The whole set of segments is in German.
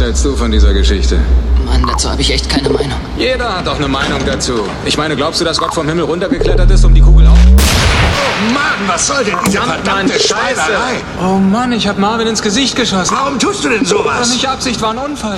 Was hältst du von dieser Geschichte? Mann, dazu habe ich echt keine Meinung. Jeder hat doch eine Meinung dazu. Ich meine, glaubst du, dass Gott vom Himmel runtergeklettert ist, um die Kugel auf... Oh Mann, was soll denn diese verdammte Scheißerei? Oh Mann, ich hab Marvin ins Gesicht geschossen. Warum tust du denn Das war sowas? nicht Absicht, war ein Unfall.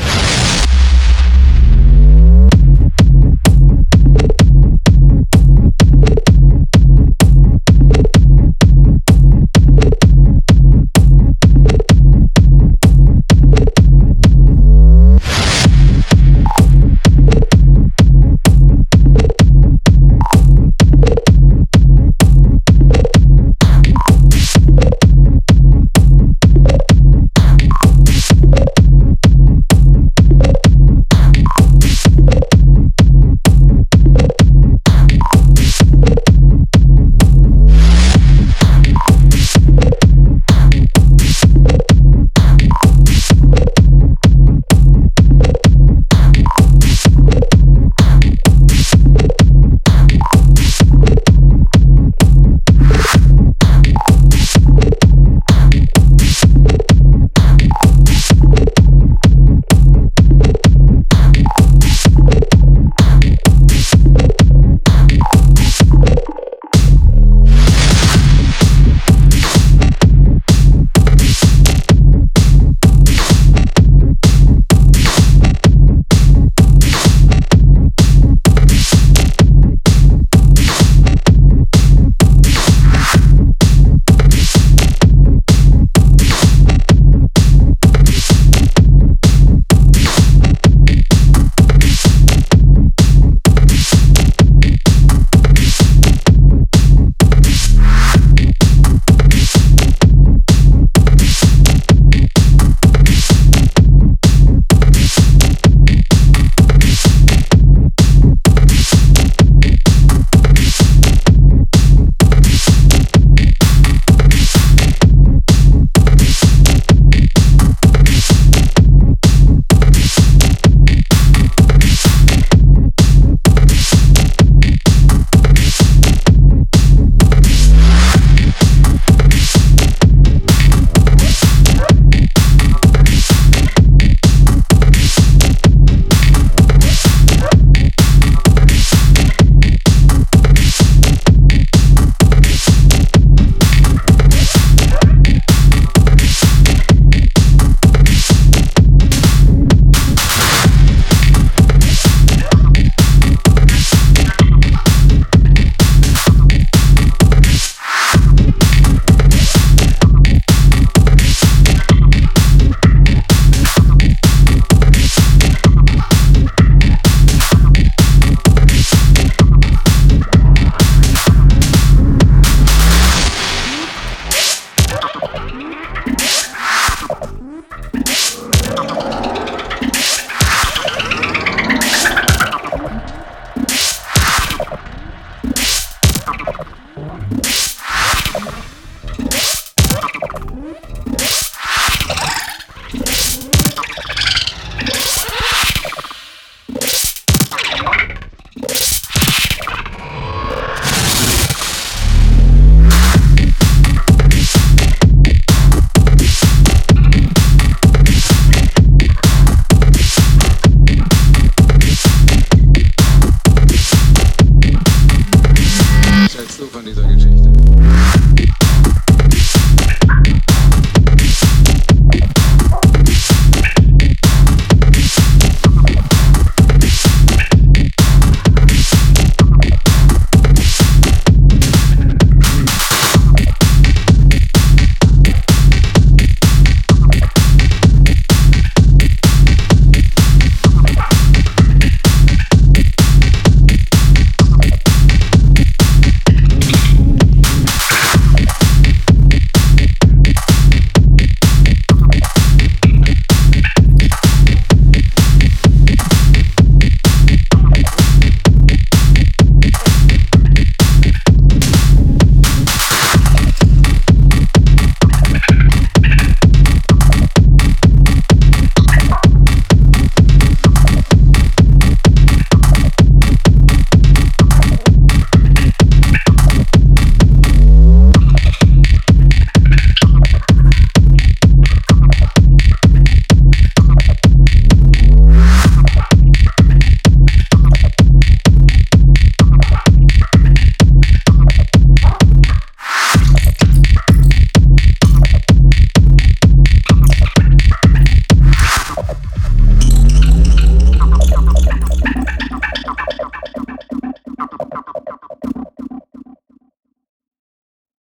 von dieser Geschichte.